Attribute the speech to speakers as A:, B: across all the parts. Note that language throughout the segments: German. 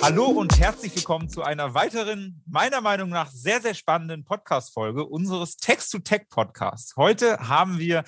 A: Hallo und herzlich willkommen zu einer weiteren, meiner Meinung nach sehr, sehr spannenden Podcast-Folge unseres Text-to-Tech-Podcasts. Heute haben wir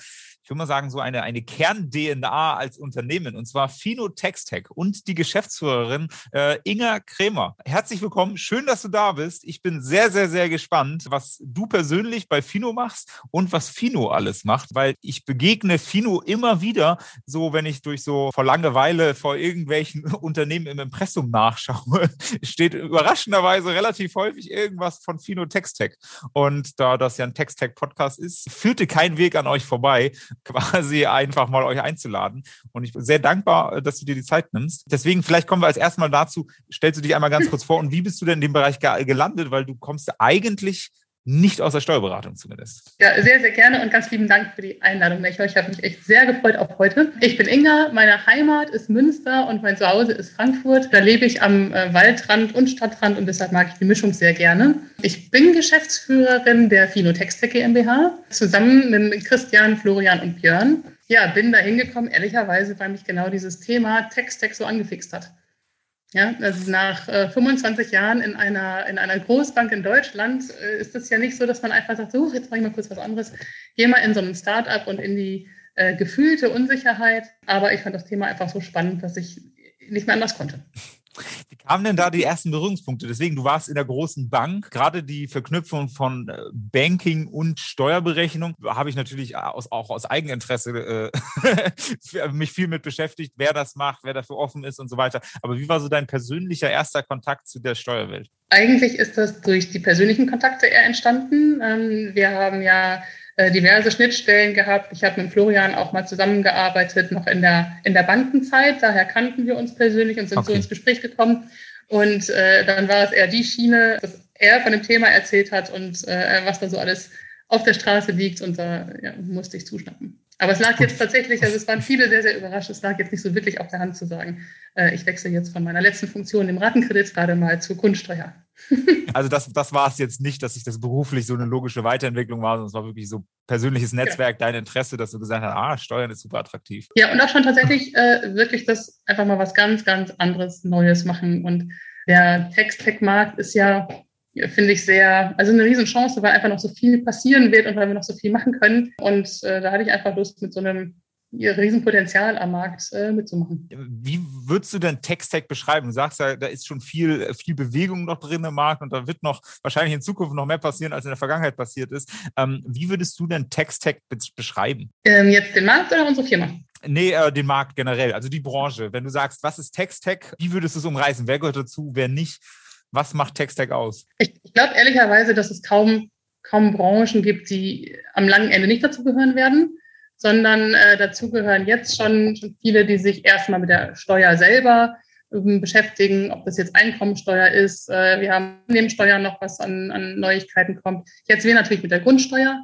A: würde mal sagen, so eine, eine Kern-DNA als Unternehmen, und zwar Fino Textech und die Geschäftsführerin äh, Inga Krämer. Herzlich willkommen, schön, dass du da bist. Ich bin sehr, sehr, sehr gespannt, was du persönlich bei Fino machst und was Fino alles macht, weil ich begegne Fino immer wieder, so wenn ich durch so vor Langeweile vor irgendwelchen Unternehmen im Impressum nachschaue, steht überraschenderweise relativ häufig irgendwas von Fino Textech. Und da das ja ein Textech-Podcast ist, führte kein Weg an euch vorbei quasi einfach mal euch einzuladen. Und ich bin sehr dankbar, äh, dass du dir die Zeit nimmst. Deswegen, vielleicht kommen wir als erstes mal dazu, stellst du dich einmal ganz kurz vor und wie bist du denn in dem Bereich gelandet? Weil du kommst eigentlich nicht aus der Steuerberatung zumindest.
B: Ja, sehr, sehr gerne und ganz lieben Dank für die Einladung. Ich habe mich echt sehr gefreut auf heute. Ich bin Inga, meine Heimat ist Münster und mein Zuhause ist Frankfurt. Da lebe ich am äh, Waldrand und Stadtrand und deshalb mag ich die Mischung sehr gerne. Ich bin Geschäftsführerin der Finotextec GmbH zusammen mit Christian, Florian und Björn. Ja, bin da hingekommen, ehrlicherweise, weil mich genau dieses Thema Textec so angefixt hat. Ja, also nach äh, 25 Jahren in einer, in einer Großbank in Deutschland äh, ist es ja nicht so, dass man einfach sagt, so, jetzt mache ich mal kurz was anderes. Geh mal in so ein Start-up und in die äh, gefühlte Unsicherheit. Aber ich fand das Thema einfach so spannend, dass ich nicht mehr anders konnte.
A: Wie kamen denn da die ersten Berührungspunkte? Deswegen, du warst in der großen Bank. Gerade die Verknüpfung von äh, Banking und Steuerberechnung habe ich natürlich aus, auch aus Eigeninteresse äh, mich viel mit beschäftigt, wer das macht, wer dafür offen ist und so weiter. Aber wie war so dein persönlicher erster Kontakt zu der Steuerwelt?
B: Eigentlich ist das durch die persönlichen Kontakte eher entstanden. Ähm, wir haben ja äh, diverse Schnittstellen gehabt. Ich habe mit Florian auch mal zusammengearbeitet, noch in der, in der Bankenzeit. Daher kannten wir uns persönlich und sind okay. so ins Gespräch gekommen. Und äh, dann war es eher die Schiene, dass er von dem Thema erzählt hat und äh, was da so alles auf der Straße liegt. Und da ja, musste ich zuschnappen. Aber es lag jetzt tatsächlich, also es waren viele sehr, sehr überrascht, es lag jetzt nicht so wirklich auf der Hand zu sagen, äh, ich wechsle jetzt von meiner letzten Funktion im Ratenkredit gerade mal zur Grundsteuer.
A: Also das, das war es jetzt nicht, dass sich das beruflich so eine logische Weiterentwicklung war, sondern es war wirklich so persönliches Netzwerk, ja. dein Interesse, dass du gesagt hast, ah, Steuern ist super attraktiv.
B: Ja, und auch schon tatsächlich äh, wirklich das einfach mal was ganz, ganz anderes, Neues machen. Und der Text-Tech-Markt ist ja, finde ich, sehr, also eine Riesenchance, weil einfach noch so viel passieren wird und weil wir noch so viel machen können. Und äh, da hatte ich einfach Lust, mit so einem ihr Riesenpotenzial am Markt äh, mitzumachen.
A: Wie würdest du denn Tech-Stack beschreiben? Du sagst ja, da ist schon viel, viel Bewegung noch drin im Markt und da wird noch wahrscheinlich in Zukunft noch mehr passieren, als in der Vergangenheit passiert ist. Ähm, wie würdest du denn Tech-Stack beschreiben?
B: Ähm, jetzt den Markt oder unsere Firma?
A: Nee, äh, den Markt generell, also die Branche. Wenn du sagst, was ist Tech-Stack, wie würdest du es umreißen? Wer gehört dazu, wer nicht? Was macht Tech-Stack aus?
B: Ich, ich glaube ehrlicherweise, dass es kaum, kaum Branchen gibt, die am langen Ende nicht dazu gehören werden sondern äh, dazu gehören jetzt schon, viele, die sich erstmal mit der Steuer selber ähm, beschäftigen, ob das jetzt Einkommensteuer ist. Äh, wir haben Nebensteuer noch, was an, an Neuigkeiten kommt. Jetzt wir natürlich mit der Grundsteuer.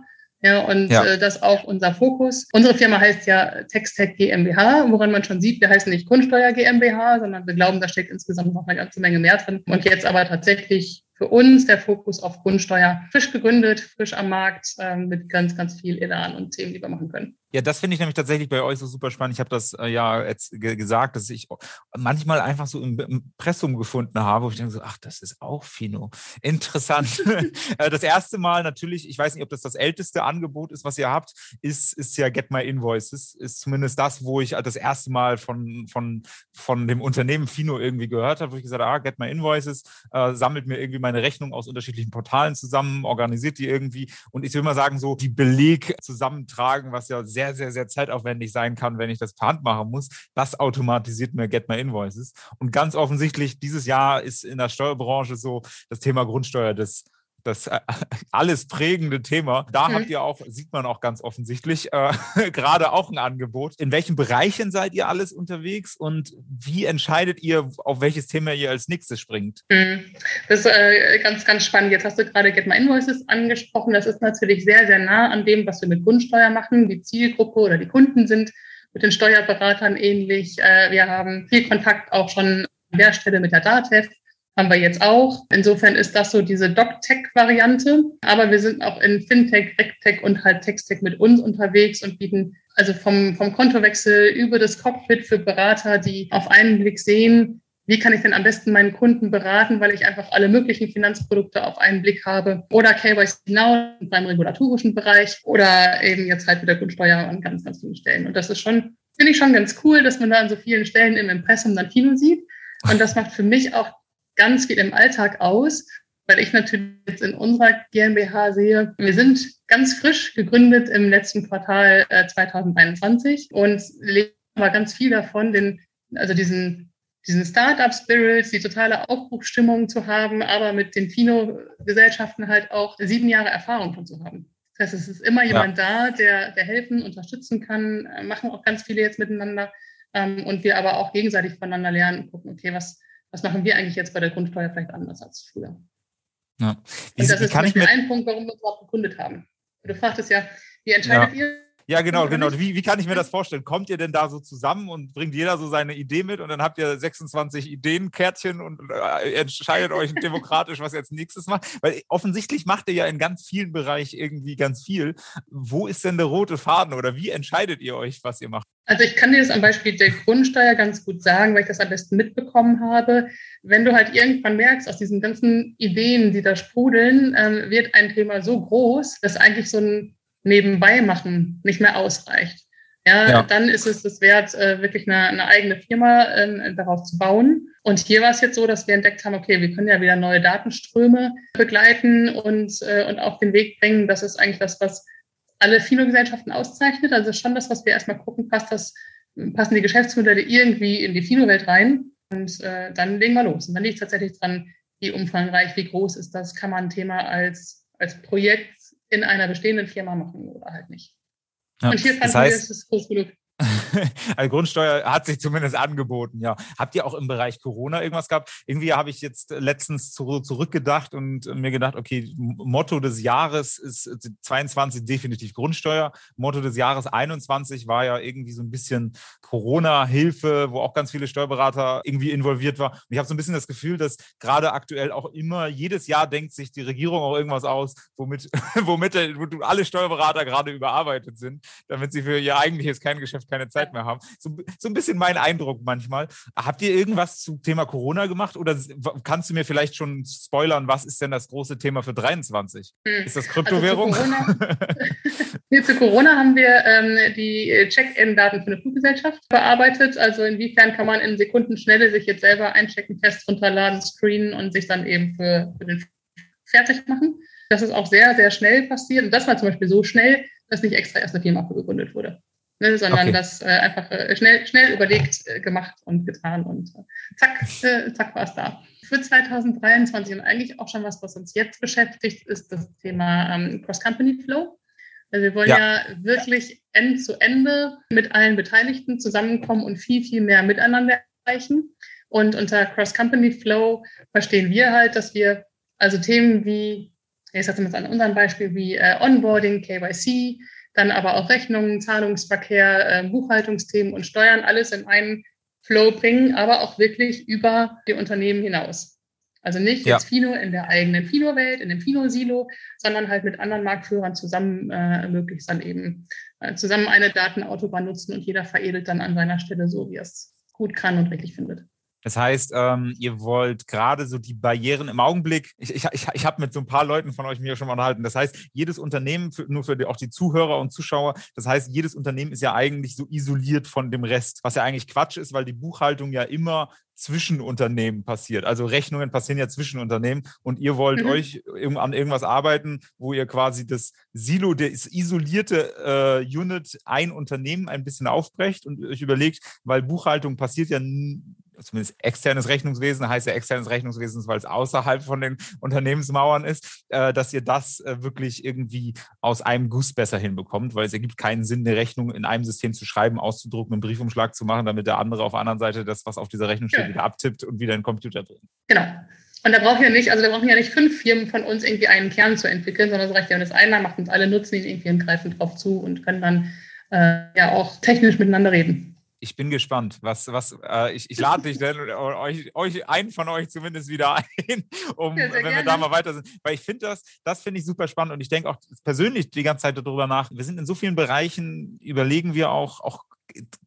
B: Ja, und ja. Äh, das auch unser Fokus. Unsere Firma heißt ja Textec GmbH, woran man schon sieht, wir heißen nicht Grundsteuer GmbH, sondern wir glauben, da steckt insgesamt noch eine ganze Menge mehr drin. Und jetzt aber tatsächlich für uns der Fokus auf Grundsteuer. Frisch gegründet, frisch am Markt, ähm, mit ganz, ganz viel Elan und Themen, die wir machen können.
A: Ja, das finde ich nämlich tatsächlich bei euch so super spannend. Ich habe das äh, ja jetzt gesagt, dass ich manchmal einfach so im Impressum gefunden habe, wo ich denke so, ach, das ist auch Fino. Interessant. Äh, das erste Mal natürlich, ich weiß nicht, ob das das älteste Angebot ist, was ihr habt, ist, ist ja Get My Invoices. Ist zumindest das, wo ich das erste Mal von, von, von dem Unternehmen Fino irgendwie gehört habe, wo ich gesagt habe, ah, Get My Invoices, äh, sammelt mir irgendwie meine Rechnung aus unterschiedlichen Portalen zusammen, organisiert die irgendwie und ich will mal sagen, so die Beleg zusammentragen, was ja sehr, sehr, sehr zeitaufwendig sein kann, wenn ich das per Hand machen muss. Das automatisiert mir Get My Invoices. Und ganz offensichtlich, dieses Jahr ist in der Steuerbranche so das Thema Grundsteuer das das äh, alles prägende Thema. Da mhm. habt ihr auch, sieht man auch ganz offensichtlich, äh, gerade auch ein Angebot. In welchen Bereichen seid ihr alles unterwegs und wie entscheidet ihr, auf welches Thema ihr als nächstes springt? Mhm.
B: Das ist äh, ganz, ganz spannend. Jetzt hast du gerade Get My Invoices angesprochen. Das ist natürlich sehr, sehr nah an dem, was wir mit Grundsteuer machen. Die Zielgruppe oder die Kunden sind mit den Steuerberatern ähnlich. Äh, wir haben viel Kontakt auch schon an der Stelle mit der DATEV haben wir jetzt auch. Insofern ist das so diese Doc-Tech-Variante. Aber wir sind auch in Fintech, RegTech und halt Textech mit uns unterwegs und bieten also vom, vom Kontowechsel über das Cockpit für Berater, die auf einen Blick sehen, wie kann ich denn am besten meinen Kunden beraten, weil ich einfach alle möglichen Finanzprodukte auf einen Blick habe. Oder KYC Now beim regulatorischen Bereich oder eben jetzt halt mit der Grundsteuer an ganz, ganz vielen Stellen. Und das ist schon, finde ich schon ganz cool, dass man da an so vielen Stellen im Impressum dann Kino sieht. Und das macht für mich auch ganz viel im Alltag aus, weil ich natürlich jetzt in unserer GmbH sehe, wir sind ganz frisch gegründet im letzten Quartal äh, 2021 und leben aber ganz viel davon, den, also diesen diesen Startup-Spirit, die totale Aufbruchsstimmung zu haben, aber mit den Fino-Gesellschaften halt auch sieben Jahre Erfahrung schon zu haben. Das heißt, es ist immer jemand ja. da, der, der helfen, unterstützen kann, äh, machen auch ganz viele jetzt miteinander ähm, und wir aber auch gegenseitig voneinander lernen und gucken, okay, was, was machen wir eigentlich jetzt bei der Grundsteuer vielleicht anders als früher? Ja. Wie, und das ist zum Beispiel ein Punkt, warum wir uns überhaupt gegründet haben. Du fragtest ja, wie entscheidet ja. ihr,
A: ja, genau, genau. Wie, wie kann ich mir das vorstellen? Kommt ihr denn da so zusammen und bringt jeder so seine Idee mit und dann habt ihr 26 Ideenkärtchen und äh, entscheidet euch demokratisch, was ihr als nächstes macht? Weil offensichtlich macht ihr ja in ganz vielen Bereichen irgendwie ganz viel. Wo ist denn der rote Faden oder wie entscheidet ihr euch, was ihr macht?
B: Also ich kann dir das am Beispiel der Grundsteuer ganz gut sagen, weil ich das am besten mitbekommen habe. Wenn du halt irgendwann merkst, aus diesen ganzen Ideen, die da sprudeln, ähm, wird ein Thema so groß, dass eigentlich so ein nebenbei machen nicht mehr ausreicht. Ja, ja. dann ist es es wert, äh, wirklich eine, eine, eigene Firma äh, darauf zu bauen. Und hier war es jetzt so, dass wir entdeckt haben, okay, wir können ja wieder neue Datenströme begleiten und, äh, und auf den Weg bringen. Das ist eigentlich das, was alle Fino-Gesellschaften auszeichnet. Also schon das, was wir erstmal gucken, passt das, passen die Geschäftsmodelle irgendwie in die Fino-Welt rein. Und äh, dann legen wir los. Und dann liegt es tatsächlich dran, wie umfangreich, wie groß ist das, kann man ein Thema als, als Projekt in einer bestehenden Firma machen oder halt nicht.
A: Ja, und hier fanden das heißt, wir, es ist groß genug. also Grundsteuer hat sich zumindest angeboten, ja. Habt ihr auch im Bereich Corona irgendwas gehabt? Irgendwie habe ich jetzt letztens zurückgedacht und mir gedacht, okay, Motto des Jahres ist 22 definitiv Grundsteuer. Motto des Jahres 21 war ja irgendwie so ein bisschen Corona-Hilfe, wo auch ganz viele Steuerberater irgendwie involviert waren. Und ich habe so ein bisschen das Gefühl, dass gerade aktuell auch immer, jedes Jahr denkt sich die Regierung auch irgendwas aus, womit, womit alle Steuerberater gerade überarbeitet sind, damit sie für ihr eigentliches Kerngeschäft keine Zeit mehr haben. So, so ein bisschen mein Eindruck manchmal. Habt ihr irgendwas zum Thema Corona gemacht oder kannst du mir vielleicht schon spoilern, was ist denn das große Thema für 23? Hm. Ist das Kryptowährung? Also zu, Corona,
B: nee, zu Corona haben wir ähm, die Check-in-Daten für eine Fluggesellschaft bearbeitet. Also inwiefern kann man in Sekundenschnelle sich jetzt selber einchecken, Tests runterladen, screenen und sich dann eben für, für den fertig machen. Das ist auch sehr, sehr schnell passiert. Und das war zum Beispiel so schnell, dass nicht extra erst eine Firma gegründet wurde ne, sondern okay. das äh, einfach äh, schnell, schnell überlegt äh, gemacht und getan und äh, zack, äh, zack war es da. Für 2023 und eigentlich auch schon was, was uns jetzt beschäftigt, ist das Thema ähm, Cross-Company-Flow. Also wir wollen ja. ja wirklich End zu Ende mit allen Beteiligten zusammenkommen und viel, viel mehr miteinander erreichen. Und unter Cross-Company-Flow verstehen wir halt, dass wir also Themen wie, ich sage jetzt an unserem Beispiel, wie äh, Onboarding, KYC, dann aber auch Rechnungen, Zahlungsverkehr, äh, Buchhaltungsthemen und Steuern alles in einen Flow bringen, aber auch wirklich über die Unternehmen hinaus. Also nicht ja. jetzt Fino in der eigenen Fino-Welt, in dem Fino-Silo, sondern halt mit anderen Marktführern zusammen äh, möglichst dann eben äh, zusammen eine Datenautobahn nutzen und jeder veredelt dann an seiner Stelle so, wie er es gut kann und richtig findet.
A: Das heißt, ähm, ihr wollt gerade so die Barrieren im Augenblick, ich, ich, ich, ich habe mit so ein paar Leuten von euch mir schon mal unterhalten. Das heißt, jedes Unternehmen, für, nur für die, auch die Zuhörer und Zuschauer, das heißt, jedes Unternehmen ist ja eigentlich so isoliert von dem Rest, was ja eigentlich Quatsch ist, weil die Buchhaltung ja immer zwischen Unternehmen passiert. Also Rechnungen passieren ja zwischen Unternehmen und ihr wollt mhm. euch an irgendwas arbeiten, wo ihr quasi das Silo, das isolierte äh, Unit ein Unternehmen ein bisschen aufbrecht und euch überlegt, weil Buchhaltung passiert ja zumindest externes Rechnungswesen, heißt ja externes Rechnungswesen, weil es außerhalb von den Unternehmensmauern ist, äh, dass ihr das äh, wirklich irgendwie aus einem Guss besser hinbekommt, weil es ergibt keinen Sinn, eine Rechnung in einem System zu schreiben, auszudrucken, einen Briefumschlag zu machen, damit der andere auf der anderen Seite das, was auf dieser Rechnung steht, ja. wieder abtippt und wieder in den Computer bringt.
B: Genau. Und da brauchen ja nicht, also da brauchen ja nicht fünf Firmen von uns irgendwie einen Kern zu entwickeln, sondern es reicht ja, wenn das einer macht und alle nutzen ihn irgendwie und greifen drauf zu und können dann äh, ja auch technisch miteinander reden
A: ich bin gespannt. Was, was, äh, ich, ich lade dich denn euch, euch, einen von euch zumindest wieder ein, um, ja, wenn gerne. wir da mal weiter sind. Weil ich finde das, das finde ich super spannend und ich denke auch persönlich die ganze Zeit darüber nach. Wir sind in so vielen Bereichen, überlegen wir auch, auch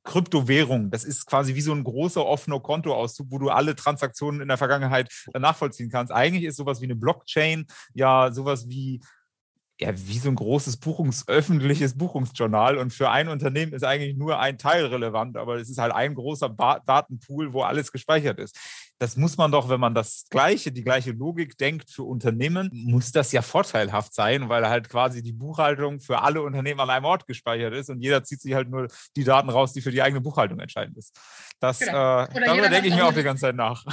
A: Kryptowährung. Das ist quasi wie so ein großer offener Kontoauszug, wo du alle Transaktionen in der Vergangenheit nachvollziehen kannst. Eigentlich ist sowas wie eine Blockchain ja sowas wie ja, wie so ein großes Buchungs-, öffentliches Buchungsjournal. Und für ein Unternehmen ist eigentlich nur ein Teil relevant, aber es ist halt ein großer ba Datenpool, wo alles gespeichert ist. Das muss man doch, wenn man das Gleiche, die gleiche Logik denkt für Unternehmen, muss das ja vorteilhaft sein, weil halt quasi die Buchhaltung für alle Unternehmen an einem Ort gespeichert ist und jeder zieht sich halt nur die Daten raus, die für die eigene Buchhaltung entscheidend ist. Das, genau. äh, darüber denke ich mir auch die ganze Zeit nach.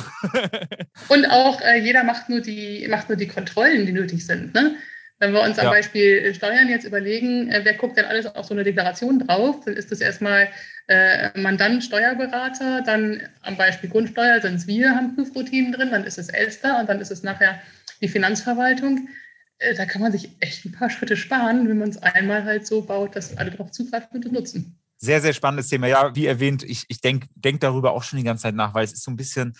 B: und auch äh, jeder macht nur, die, macht nur die Kontrollen, die nötig sind. Ne? Wenn wir uns am ja. Beispiel äh, Steuern jetzt überlegen, äh, wer guckt denn alles auf so eine Deklaration drauf, dann ist das erstmal äh, Mandant, Steuerberater, dann am Beispiel Grundsteuer sind es wir, haben Prüfroutinen drin, dann ist es Elster und dann ist es nachher die Finanzverwaltung. Äh, da kann man sich echt ein paar Schritte sparen, wenn man es einmal halt so baut, dass alle darauf zugreifen und nutzen.
A: Sehr, sehr spannendes Thema. Ja, wie erwähnt, ich, ich denke denk darüber auch schon die ganze Zeit nach, weil es ist so ein bisschen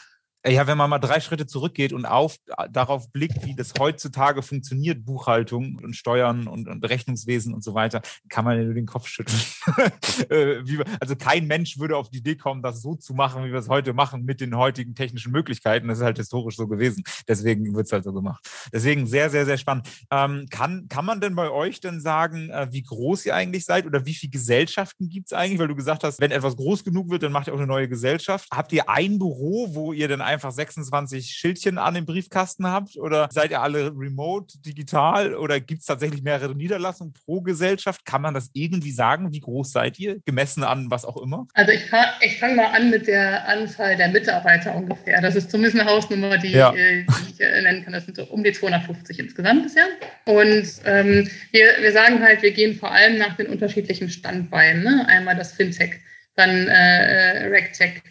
A: ja, wenn man mal drei Schritte zurückgeht und auf, darauf blickt, wie das heutzutage funktioniert, Buchhaltung und Steuern und, und Berechnungswesen und so weiter, kann man ja nur den Kopf schütteln. Äh, also kein Mensch würde auf die Idee kommen, das so zu machen, wie wir es heute machen, mit den heutigen technischen Möglichkeiten. Das ist halt historisch so gewesen. Deswegen wird es halt so gemacht. Deswegen sehr, sehr, sehr spannend. Ähm, kann, kann man denn bei euch denn sagen, äh, wie groß ihr eigentlich seid oder wie viele Gesellschaften gibt es eigentlich? Weil du gesagt hast, wenn etwas groß genug wird, dann macht ihr auch eine neue Gesellschaft. Habt ihr ein Büro, wo ihr dann einfach 26 Schildchen an dem Briefkasten habt? Oder seid ihr alle remote, digital? Oder gibt es tatsächlich mehrere Niederlassungen pro Gesellschaft? Kann man das irgendwie sagen? Wie groß seid ihr? Gemessen an was auch immer?
B: Also ich, ich fange mal an mit der Anzahl der Mitarbeiter ungefähr. Das ist zumindest eine Hausnummer, die, ja. äh, die ich äh, nennen kann. Das sind so um die 250 insgesamt bisher. Und ähm, wir, wir sagen halt, wir gehen vor allem nach den unterschiedlichen Standbeinen. Ne? Einmal das Fintech, dann äh, äh RegTech,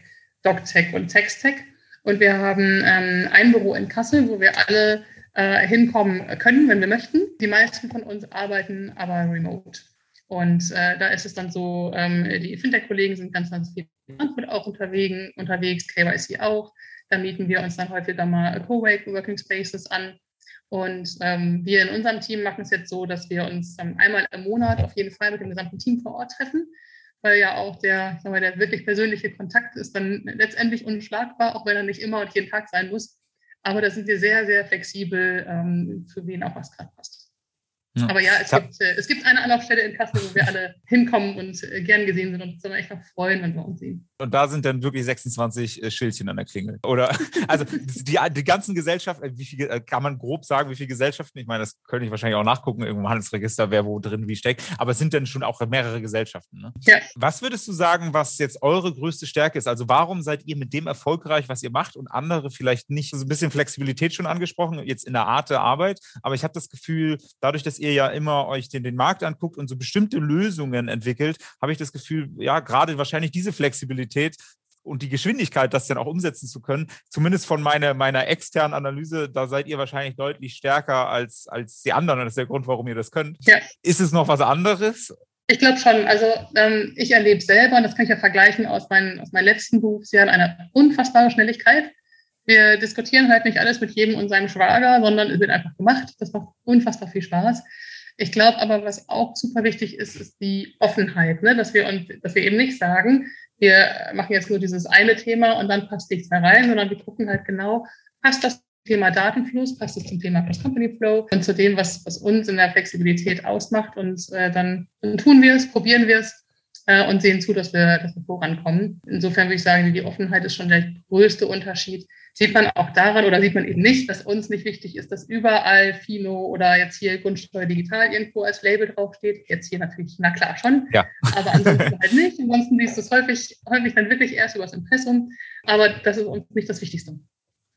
B: DocTech und TexTech. Und wir haben ähm, ein Büro in Kassel, wo wir alle äh, hinkommen können, wenn wir möchten. Die meisten von uns arbeiten aber remote. Und äh, da ist es dann so, ähm, die Fintech-Kollegen sind ganz, ganz viel in Frankfurt auch unterwegs, unterwegs, KYC auch. Da mieten wir uns dann häufiger mal Co-Working Spaces an. Und ähm, wir in unserem Team machen es jetzt so, dass wir uns ähm, einmal im Monat auf jeden Fall mit dem gesamten Team vor Ort treffen weil ja auch der, sagen wir, der wirklich persönliche Kontakt ist dann letztendlich unschlagbar, auch wenn er nicht immer und jeden Tag sein muss. Aber da sind wir sehr, sehr flexibel, ähm, für wen auch was gerade passt. Ja. Aber ja, es, ja. Gibt, äh, es gibt eine Anlaufstelle in Kassel, wo wir alle hinkommen und äh, gern gesehen sind und uns aber echt noch freuen, wenn wir uns sehen.
A: Und da sind dann wirklich 26 äh, Schildchen an der Klingel. Oder also die, die ganzen Gesellschaften, wie viel kann man grob sagen, wie viele Gesellschaften? Ich meine, das könnte ich wahrscheinlich auch nachgucken, irgendwo im Handelsregister, wer wo drin wie steckt. Aber es sind dann schon auch mehrere Gesellschaften. Ne? Ja. Was würdest du sagen, was jetzt eure größte Stärke ist? Also warum seid ihr mit dem erfolgreich, was ihr macht und andere vielleicht nicht? So ein bisschen Flexibilität schon angesprochen, jetzt in der Art der Arbeit. Aber ich habe das Gefühl, dadurch, dass ihr ihr ja immer euch den, den Markt anguckt und so bestimmte Lösungen entwickelt, habe ich das Gefühl, ja, gerade wahrscheinlich diese Flexibilität und die Geschwindigkeit, das dann auch umsetzen zu können, zumindest von meiner, meiner externen Analyse, da seid ihr wahrscheinlich deutlich stärker als, als die anderen. Und das ist der Grund, warum ihr das könnt. Ja. Ist es noch was anderes?
B: Ich glaube schon. Also ähm, ich erlebe selber, und das kann ich ja vergleichen aus, meinen, aus meinen letzten Berufsjahren, eine unfassbare Schnelligkeit. Wir diskutieren halt nicht alles mit jedem und seinem Schwager, sondern es wird einfach gemacht. Das macht unfassbar viel Spaß. Ich glaube aber, was auch super wichtig ist, ist die Offenheit, ne? dass, wir uns, dass wir eben nicht sagen, wir machen jetzt nur dieses eine Thema und dann passt nichts mehr rein, sondern wir gucken halt genau, passt das Thema Datenfluss, passt es zum Thema Cross-Company Flow und zu dem, was, was uns in der Flexibilität ausmacht. Und äh, dann, dann tun wir es, probieren wir es äh, und sehen zu, dass wir, dass wir vorankommen. Insofern würde ich sagen, die Offenheit ist schon der größte Unterschied sieht man auch daran oder sieht man eben nicht, dass uns nicht wichtig ist, dass überall Fino oder jetzt hier Grundsteuer digital irgendwo als Label draufsteht. Jetzt hier natürlich, na klar schon, ja. aber ansonsten halt nicht. Ansonsten liest du es häufig, häufig dann wirklich erst über das Impressum, aber das ist uns nicht das Wichtigste.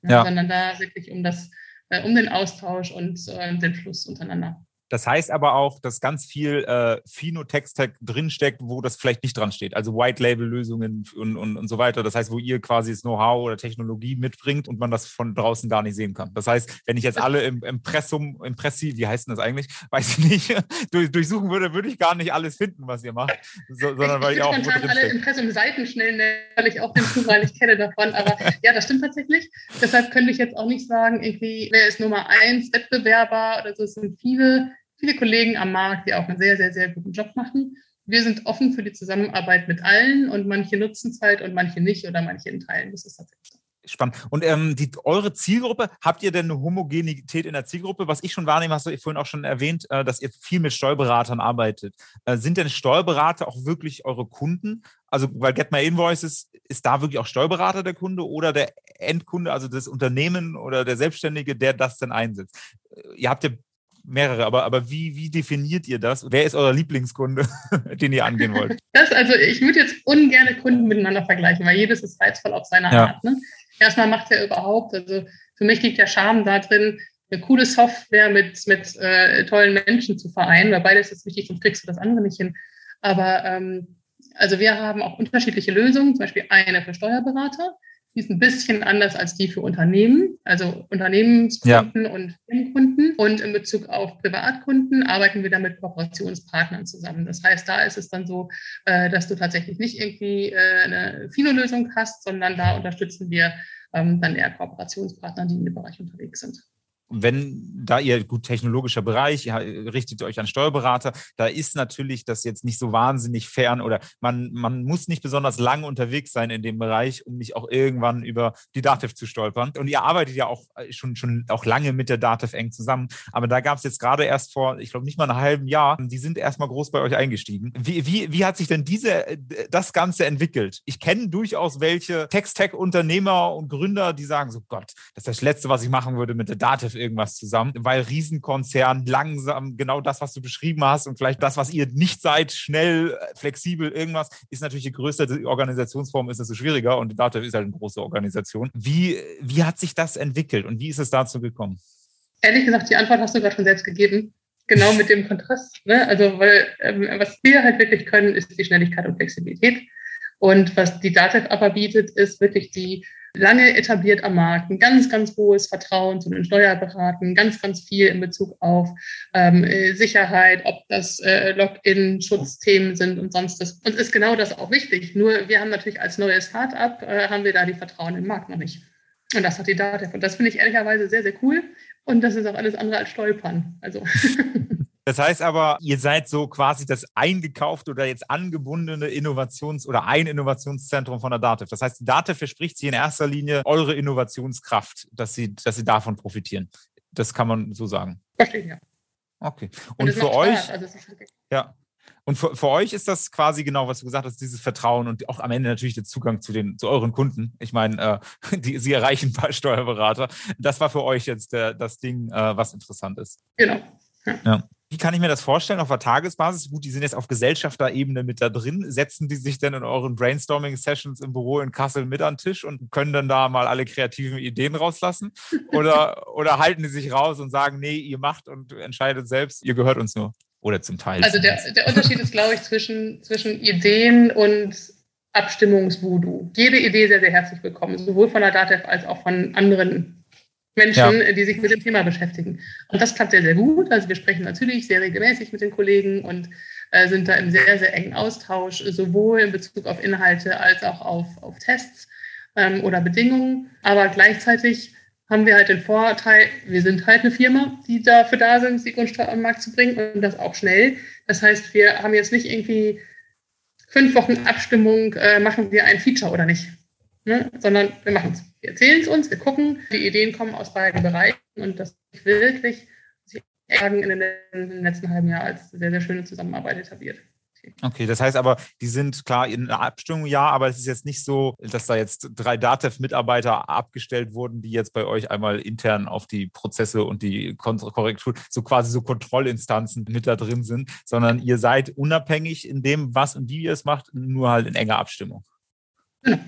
B: Ja, sondern da wirklich um das, äh, um den Austausch und äh, den Fluss untereinander.
A: Das heißt aber auch, dass ganz viel äh, Fino-Text drinsteckt, wo das vielleicht nicht dran steht. Also White-Label-Lösungen und, und, und so weiter. Das heißt, wo ihr quasi das Know-how oder Technologie mitbringt und man das von draußen gar nicht sehen kann. Das heißt, wenn ich jetzt alle im Impressum, Impressi, wie heißt denn das eigentlich? Weiß ich nicht, durch, durchsuchen würde, würde ich gar nicht alles finden, was ihr macht.
B: So, sondern ich, weil ich, ich auch. Ich alle Impressum-Seiten schnell nennen, weil ich auch den Zufall nicht kenne davon. Aber ja, das stimmt tatsächlich. Deshalb könnte ich jetzt auch nicht sagen, irgendwie, wer ist Nummer eins Wettbewerber oder so. Es sind viele viele Kollegen am Markt, die auch einen sehr, sehr, sehr guten Job machen. wir sind offen für die Zusammenarbeit mit allen und manche nutzen es halt und manche nicht oder manche in Teilen. Das ist tatsächlich so.
A: Spannend. Und ähm, die, eure Zielgruppe, habt ihr denn eine Homogenität in der Zielgruppe? Was ich schon wahrnehme, hast du vorhin auch schon erwähnt, äh, dass ihr viel mit Steuerberatern arbeitet. Äh, sind denn Steuerberater auch wirklich eure Kunden? Also, weil Get My Invoices, ist da wirklich auch Steuerberater der Kunde oder der Endkunde, also das Unternehmen oder der Selbstständige, der das denn einsetzt? Äh, ihr habt ja mehrere, aber, aber wie, wie definiert ihr das? Wer ist euer Lieblingskunde, den ihr angehen wollt?
B: Das, also ich würde jetzt ungern Kunden miteinander vergleichen, weil jedes ist reizvoll auf seine ja. Art. Ne? Erstmal macht er überhaupt, also für mich liegt der Charme da drin, eine coole Software mit, mit äh, tollen Menschen zu vereinen, weil beides ist wichtig, sonst kriegst du das andere nicht hin. Aber ähm, also wir haben auch unterschiedliche Lösungen, zum Beispiel eine für Steuerberater, die ist ein bisschen anders als die für Unternehmen, also Unternehmenskunden ja. und Firmenkunden. Und in Bezug auf Privatkunden arbeiten wir dann mit Kooperationspartnern zusammen. Das heißt, da ist es dann so, äh, dass du tatsächlich nicht irgendwie äh, eine Fino-Lösung hast, sondern da unterstützen wir ähm, dann eher Kooperationspartner, die in dem Bereich unterwegs sind
A: wenn da ihr gut technologischer Bereich, ihr richtet euch an Steuerberater, da ist natürlich das jetzt nicht so wahnsinnig fern oder man, man muss nicht besonders lang unterwegs sein in dem Bereich, um nicht auch irgendwann über die Dativ zu stolpern. Und ihr arbeitet ja auch äh, schon, schon auch lange mit der Dativ eng zusammen. Aber da gab es jetzt gerade erst vor, ich glaube, nicht mal einem halben Jahr, die sind erstmal groß bei euch eingestiegen. Wie, wie, wie hat sich denn diese, äh, das Ganze entwickelt? Ich kenne durchaus welche Text-Tech-Unternehmer und Gründer, die sagen so, Gott, das ist das Letzte, was ich machen würde mit der Dativ irgendwas zusammen, weil Riesenkonzern langsam genau das, was du beschrieben hast und vielleicht das, was ihr nicht seid, schnell, flexibel, irgendwas, ist natürlich je größer die Organisationsform ist, desto schwieriger und Dativ ist halt eine große Organisation. Wie, wie hat sich das entwickelt und wie ist es dazu gekommen?
B: Ehrlich gesagt, die Antwort hast du gerade schon selbst gegeben. Genau mit dem Kontrast. Ne? Also, weil ähm, was wir halt wirklich können, ist die Schnelligkeit und Flexibilität. Und was die Datev aber bietet, ist wirklich die lange etabliert am Markt, ein ganz, ganz hohes Vertrauen zu den Steuerberaten, ganz, ganz viel in Bezug auf ähm, Sicherheit, ob das äh, Login-Schutzthemen sind und sonst das. Uns ist genau das auch wichtig. Nur wir haben natürlich als neues Start-up, äh, haben wir da die Vertrauen im Markt noch nicht. Und das hat die Datev. Und das finde ich ehrlicherweise sehr, sehr cool. Und das ist auch alles andere als Stolpern. Also.
A: Das heißt aber, ihr seid so quasi das eingekaufte oder jetzt angebundene Innovations- oder ein Innovationszentrum von der DATEV. Das heißt, die DATEV verspricht sich in erster Linie eure Innovationskraft, dass sie, dass sie davon profitieren. Das kann man so sagen.
B: Verstehe, ja.
A: Okay. Und, Und für euch, also ja. Und für, für, euch ist das quasi genau, was du gesagt hast, dieses Vertrauen und auch am Ende natürlich der Zugang zu den, zu euren Kunden. Ich meine, äh, die, sie erreichen ein paar Steuerberater. Das war für euch jetzt der, das Ding, äh, was interessant ist.
B: Genau.
A: Ja. ja. Wie kann ich mir das vorstellen auf der Tagesbasis? Gut, die sind jetzt auf Gesellschafterebene mit da drin. Setzen die sich denn in euren Brainstorming-Sessions im Büro in Kassel mit an den Tisch und können dann da mal alle kreativen Ideen rauslassen? Oder, oder halten die sich raus und sagen, nee, ihr macht und entscheidet selbst, ihr gehört uns nur? Oder zum Teil.
B: Also der, der Unterschied ist, glaube ich, zwischen, zwischen Ideen und Abstimmungsvoodoo. Jede Idee sehr, sehr herzlich willkommen, sowohl von der DATEV als auch von anderen Menschen, ja. die sich mit dem Thema beschäftigen. Und das klappt sehr, sehr gut. Also wir sprechen natürlich sehr regelmäßig mit den Kollegen und äh, sind da im sehr, sehr engen Austausch, sowohl in Bezug auf Inhalte als auch auf, auf Tests ähm, oder Bedingungen. Aber gleichzeitig haben wir halt den Vorteil, wir sind halt eine Firma, die dafür da sind, die Grundsteuer am Markt zu bringen und das auch schnell. Das heißt, wir haben jetzt nicht irgendwie fünf Wochen Abstimmung, äh, machen wir ein Feature oder nicht, ne? sondern wir machen es. Wir erzählen es uns, wir gucken, die Ideen kommen aus beiden Bereichen und das ist wirklich, sagen, in den letzten halben Jahr als sehr, sehr schöne Zusammenarbeit etabliert.
A: Okay, das heißt aber, die sind klar in der Abstimmung, ja, aber es ist jetzt nicht so, dass da jetzt drei DATEV-Mitarbeiter abgestellt wurden, die jetzt bei euch einmal intern auf die Prozesse und die Korrektur, so quasi so Kontrollinstanzen mit da drin sind, sondern ihr seid unabhängig in dem, was und wie ihr es macht, nur halt in enger Abstimmung. Genau.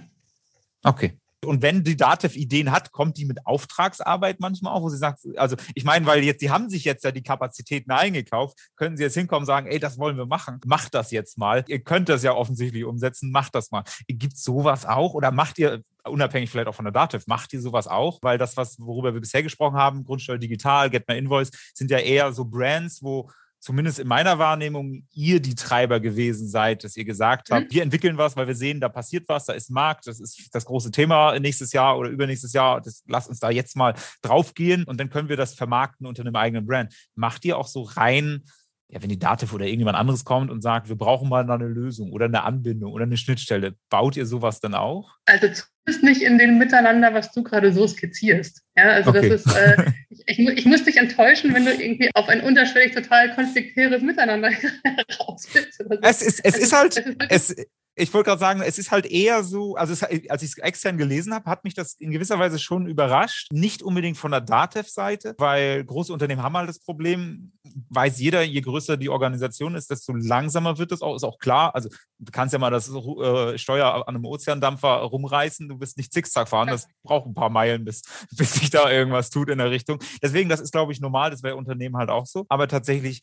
A: Okay. Und wenn die DATEV Ideen hat, kommt die mit Auftragsarbeit manchmal auch, wo sie sagt, also ich meine, weil jetzt, die haben sich jetzt ja die Kapazitäten eingekauft, können sie jetzt hinkommen und sagen, ey, das wollen wir machen, macht das jetzt mal. Ihr könnt das ja offensichtlich umsetzen, macht das mal. Gibt sowas auch oder macht ihr, unabhängig vielleicht auch von der DATEV, macht ihr sowas auch? Weil das, was, worüber wir bisher gesprochen haben, Grundsteuer digital, Get My Invoice, sind ja eher so Brands, wo zumindest in meiner Wahrnehmung, ihr die Treiber gewesen seid, dass ihr gesagt habt, mhm. wir entwickeln was, weil wir sehen, da passiert was, da ist Markt, das ist das große Thema nächstes Jahr oder übernächstes Jahr. Das, lasst uns da jetzt mal draufgehen und dann können wir das vermarkten unter einem eigenen Brand. Macht ihr auch so rein ja, wenn die Dativ oder irgendjemand anderes kommt und sagt, wir brauchen mal eine Lösung oder eine Anbindung oder eine Schnittstelle, baut ihr sowas dann auch?
B: Also zumindest nicht in dem Miteinander, was du gerade so skizzierst. Ja, also okay. das ist, äh, ich, ich, ich, muss dich enttäuschen, wenn du irgendwie auf ein unterschwellig total konfliktäres Miteinander
A: raus willst. Es ist, es, es ist halt, es, ich wollte gerade sagen, es ist halt eher so, also es, als ich es extern gelesen habe, hat mich das in gewisser Weise schon überrascht. Nicht unbedingt von der Datev-Seite, weil große Unternehmen haben halt das Problem, weiß jeder, je größer die Organisation ist, desto langsamer wird es auch, ist auch klar. Also du kannst ja mal das äh, Steuer an einem Ozeandampfer rumreißen, du wirst nicht zickzack fahren, das braucht ein paar Meilen, bis, bis sich da irgendwas tut in der Richtung. Deswegen, das ist, glaube ich, normal, das wäre Unternehmen halt auch so. Aber tatsächlich,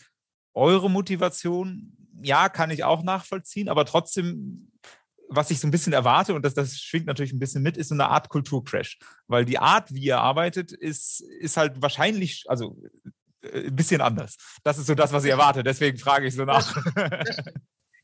A: eure Motivation ja, kann ich auch nachvollziehen, aber trotzdem, was ich so ein bisschen erwarte, und das, das schwingt natürlich ein bisschen mit, ist so eine Art Kulturcrash. Weil die Art, wie ihr arbeitet, ist, ist halt wahrscheinlich, also äh, ein bisschen anders. Das ist so das, was ich erwarte. Deswegen frage ich so nach.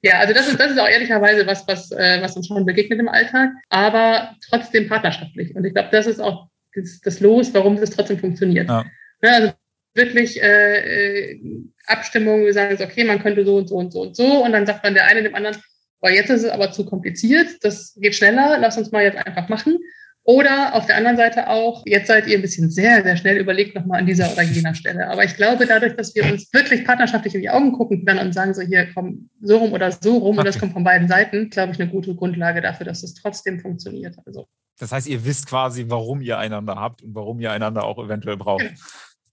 B: Ja, also das ist, das ist auch ehrlicherweise was, was, äh, was uns schon begegnet im Alltag, aber trotzdem partnerschaftlich. Und ich glaube, das ist auch das, das Los, warum das trotzdem funktioniert. Ja. Ja, also wirklich äh, äh, Abstimmung, wir sagen so, okay, man könnte so und so und so und so und dann sagt man der eine dem anderen, boah, jetzt ist es aber zu kompliziert, das geht schneller, lass uns mal jetzt einfach machen. Oder auf der anderen Seite auch, jetzt seid ihr ein bisschen sehr, sehr schnell überlegt nochmal an dieser oder jener Stelle. Aber ich glaube, dadurch, dass wir uns wirklich partnerschaftlich in die Augen gucken dann und sagen so, hier komm so rum oder so rum okay. und das kommt von beiden Seiten, glaube ich, eine gute Grundlage dafür, dass es trotzdem funktioniert. Also.
A: Das heißt, ihr wisst quasi, warum ihr einander habt und warum ihr einander auch eventuell braucht.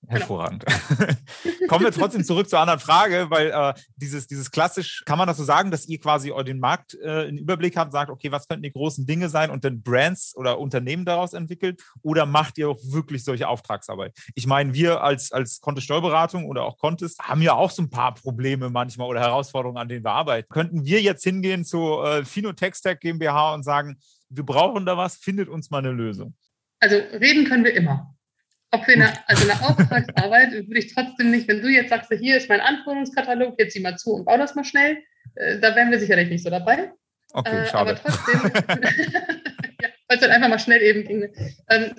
A: Genau. Hervorragend. Genau. Kommen wir trotzdem zurück zur anderen Frage, weil äh, dieses, dieses klassisch, kann man das so sagen, dass ihr quasi den Markt äh, einen Überblick habt, sagt, okay, was könnten die großen Dinge sein und dann Brands oder Unternehmen daraus entwickelt? Oder macht ihr auch wirklich solche Auftragsarbeit? Ich meine, wir als, als Contest Steuerberatung oder auch Contest haben ja auch so ein paar Probleme manchmal oder Herausforderungen, an denen wir arbeiten. Könnten wir jetzt hingehen zu äh, Fino Tech Stack GmbH und sagen, wir brauchen da was, findet uns mal eine Lösung?
B: Also reden können wir immer. Ob wir eine, also eine Auftragsarbeit würde ich trotzdem nicht, wenn du jetzt sagst, hier ist mein Anforderungskatalog, jetzt sieh mal zu und bau das mal schnell, äh, da wären wir sicherlich nicht so dabei.
A: Okay, äh, schade.
B: Aber trotzdem, ja, weil es halt einfach mal schnell eben ging. Ähm,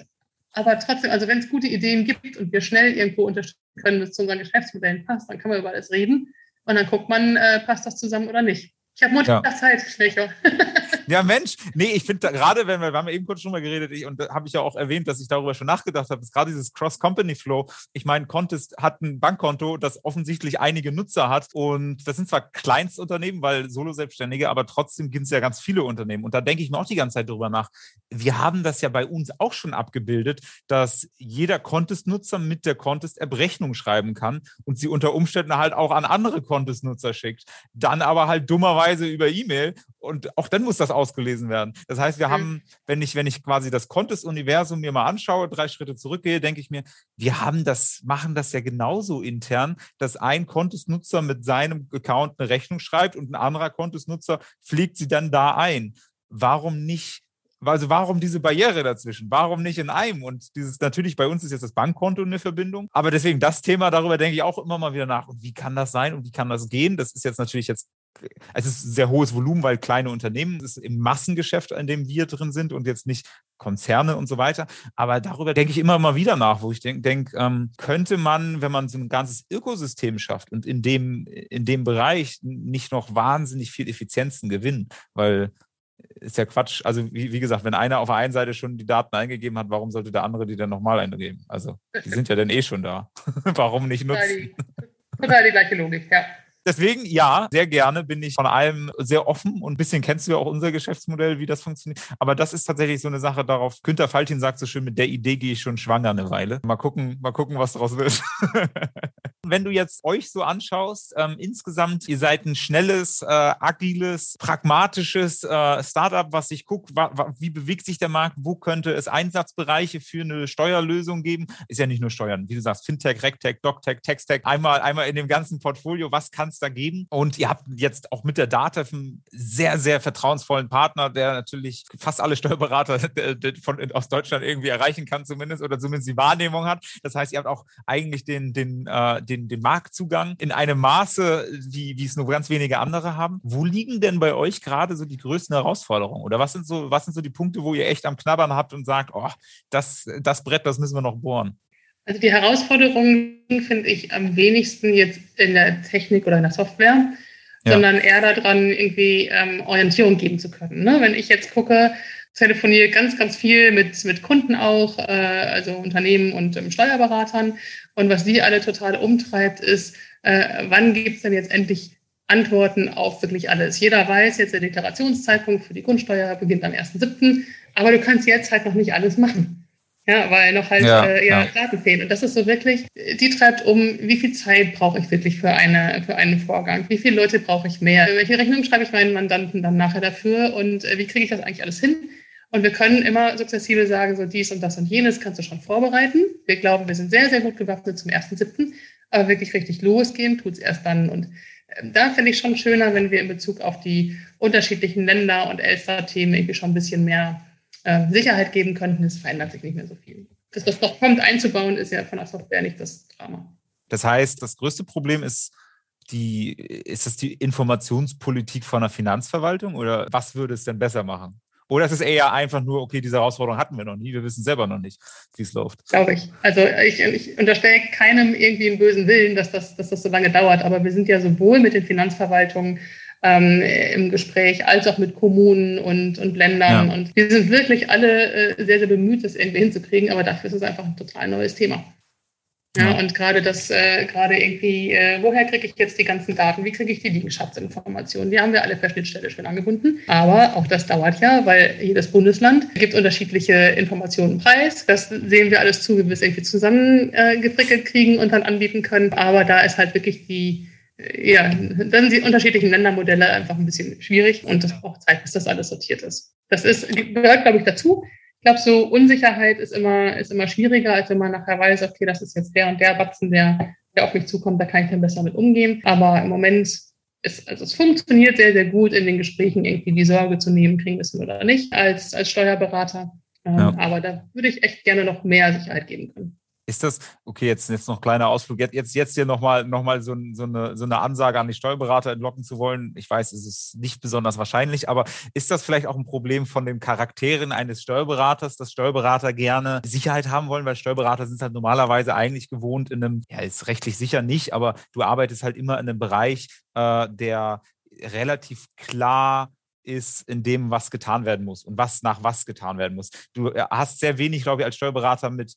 B: aber trotzdem, also wenn es gute Ideen gibt und wir schnell irgendwo unterstützen können, bis zu unseren Geschäftsmodellen passt, dann kann man über alles reden und dann guckt man, äh, passt das zusammen oder nicht. Ich habe Montag ja. Zeit, Schlecher.
A: Ja, Mensch, nee, ich finde gerade, wenn wir, wir haben eben kurz schon mal geredet, ich, und da habe ich ja auch erwähnt, dass ich darüber schon nachgedacht habe, ist gerade dieses Cross-Company-Flow. Ich meine, Contest hat ein Bankkonto, das offensichtlich einige Nutzer hat und das sind zwar Kleinstunternehmen, weil Solo-Selbstständige, aber trotzdem gibt es ja ganz viele Unternehmen. Und da denke ich mir auch die ganze Zeit drüber nach. Wir haben das ja bei uns auch schon abgebildet, dass jeder Contest-Nutzer mit der Contest-App Rechnung schreiben kann und sie unter Umständen halt auch an andere Contest-Nutzer schickt. Dann aber halt dummerweise über E-Mail und auch dann muss das ausgelesen werden. Das heißt, wir mhm. haben, wenn ich, wenn ich quasi das Contest-Universum mir mal anschaue, drei Schritte zurückgehe, denke ich mir, wir haben das, machen das ja genauso intern, dass ein Contest-Nutzer mit seinem Account eine Rechnung schreibt und ein anderer Contest-Nutzer pflegt sie dann da ein. Warum nicht also warum diese Barriere dazwischen? Warum nicht in einem? Und dieses, natürlich bei uns ist jetzt das Bankkonto eine Verbindung. Aber deswegen das Thema, darüber denke ich auch immer mal wieder nach. Und wie kann das sein und wie kann das gehen? Das ist jetzt natürlich jetzt es ist ein sehr hohes Volumen, weil kleine Unternehmen, ist im Massengeschäft, in dem wir drin sind und jetzt nicht Konzerne und so weiter. Aber darüber denke ich immer mal wieder nach, wo ich denke, denk, ähm, könnte man, wenn man so ein ganzes Ökosystem schafft und in dem, in dem Bereich nicht noch wahnsinnig viel Effizienzen gewinnen, weil ist ja Quatsch. Also wie, wie, gesagt, wenn einer auf der einen Seite schon die Daten eingegeben hat, warum sollte der andere die dann nochmal eingeben? Also die sind ja dann eh schon da. warum nicht nutzen? Total
B: die, total die gleiche Logik, ja.
A: Deswegen, ja, sehr gerne bin ich von allem sehr offen und ein bisschen kennst du ja auch unser Geschäftsmodell, wie das funktioniert. Aber das ist tatsächlich so eine Sache darauf. Günter Faltin sagt so schön, mit der Idee gehe ich schon schwanger eine Weile. Mal gucken, mal gucken, was daraus wird. Wenn du jetzt euch so anschaust, ähm, insgesamt, ihr seid ein schnelles, äh, agiles, pragmatisches äh, Startup, was sich guckt, wie bewegt sich der Markt, wo könnte es Einsatzbereiche für eine Steuerlösung geben? Ist ja nicht nur Steuern, wie du sagst, Fintech, Regtech, Doctech, Textech, einmal, einmal in dem ganzen Portfolio, was kann es da geben? Und ihr habt jetzt auch mit der DATEV einen sehr, sehr vertrauensvollen Partner, der natürlich fast alle Steuerberater von, aus Deutschland irgendwie erreichen kann, zumindest, oder zumindest die Wahrnehmung hat. Das heißt, ihr habt auch eigentlich den, den, äh, den, den Marktzugang in einem Maße, wie, wie es nur ganz wenige andere haben. Wo liegen denn bei euch gerade so die größten Herausforderungen? Oder was sind so, was sind so die Punkte, wo ihr echt am Knabbern habt und sagt, oh, das, das Brett, das müssen wir noch bohren?
B: Also die Herausforderungen finde ich am wenigsten jetzt in der Technik oder in der Software, ja. sondern eher daran, irgendwie ähm, Orientierung geben zu können. Ne? Wenn ich jetzt gucke, telefoniere ganz, ganz viel mit, mit Kunden auch, äh, also Unternehmen und ähm, Steuerberatern. Und was die alle total umtreibt, ist, äh, wann gibt es denn jetzt endlich Antworten auf wirklich alles? Jeder weiß, jetzt der Deklarationszeitpunkt für die Grundsteuer beginnt am 1.7., aber du kannst jetzt halt noch nicht alles machen. Ja, weil noch halt ja, äh, ja, Daten fehlen. Und das ist so wirklich, die treibt um, wie viel Zeit brauche ich wirklich für, eine, für einen Vorgang? Wie viele Leute brauche ich mehr? Welche Rechnung schreibe ich meinen Mandanten dann nachher dafür? Und äh, wie kriege ich das eigentlich alles hin? Und wir können immer sukzessive sagen, so dies und das und jenes kannst du schon vorbereiten. Wir glauben, wir sind sehr, sehr gut gewappnet zum 1.7., aber wirklich richtig losgehen tut es erst dann. Und äh, da finde ich schon schöner, wenn wir in Bezug auf die unterschiedlichen Länder und Elster-Themen irgendwie schon ein bisschen mehr äh, Sicherheit geben könnten. Es verändert sich nicht mehr so viel. Dass das noch kommt, einzubauen, ist ja von der Software nicht das Drama.
A: Das heißt, das größte Problem ist, die, ist das die Informationspolitik von der Finanzverwaltung oder was würde es denn besser machen? Oder ist es eher einfach nur, okay, diese Herausforderung hatten wir noch nie, wir wissen selber noch nicht, wie es läuft?
B: Glaube ich. Also ich, ich unterstelle keinem irgendwie einen bösen Willen, dass das, dass das so lange dauert, aber wir sind ja sowohl mit den Finanzverwaltungen ähm, im Gespräch, als auch mit Kommunen und, und Ländern. Ja. Und wir sind wirklich alle äh, sehr, sehr bemüht, das irgendwie hinzukriegen, aber dafür ist es einfach ein total neues Thema. Ja, und gerade das, äh, gerade irgendwie, äh, woher kriege ich jetzt die ganzen Daten? Wie kriege ich die Liegenschaftsinformationen? Die haben wir alle per Schnittstelle schön angebunden. Aber auch das dauert ja, weil jedes Bundesland gibt unterschiedliche Informationen preis. Das sehen wir alles zu, wie wir es irgendwie zusammengefrickelt äh, kriegen und dann anbieten können. Aber da ist halt wirklich die, ja, dann die unterschiedlichen Ländermodelle einfach ein bisschen schwierig und das braucht Zeit, bis das alles sortiert ist. Das ist, gehört, glaube ich, dazu. Ich glaube, so Unsicherheit ist immer, ist immer schwieriger, als wenn man nachher weiß, okay, das ist jetzt der und der Batzen, der, der auf mich zukommt, da kann ich dann besser mit umgehen. Aber im Moment ist, also es funktioniert sehr, sehr gut in den Gesprächen irgendwie die Sorge zu nehmen, kriegen wir es oder nicht, als, als Steuerberater. Ähm, ja. Aber da würde ich echt gerne noch mehr Sicherheit geben können.
A: Ist das, okay, jetzt, jetzt noch kleiner Ausflug, jetzt, jetzt, jetzt hier nochmal noch mal so, so, eine, so eine Ansage an die Steuerberater entlocken zu wollen. Ich weiß, es ist nicht besonders wahrscheinlich, aber ist das vielleicht auch ein Problem von den Charakteren eines Steuerberaters, dass Steuerberater gerne Sicherheit haben wollen, weil Steuerberater sind halt normalerweise eigentlich gewohnt in einem, ja, ist rechtlich sicher nicht, aber du arbeitest halt immer in einem Bereich, äh, der relativ klar ist in dem, was getan werden muss und was nach was getan werden muss. Du äh, hast sehr wenig, glaube ich, als Steuerberater mit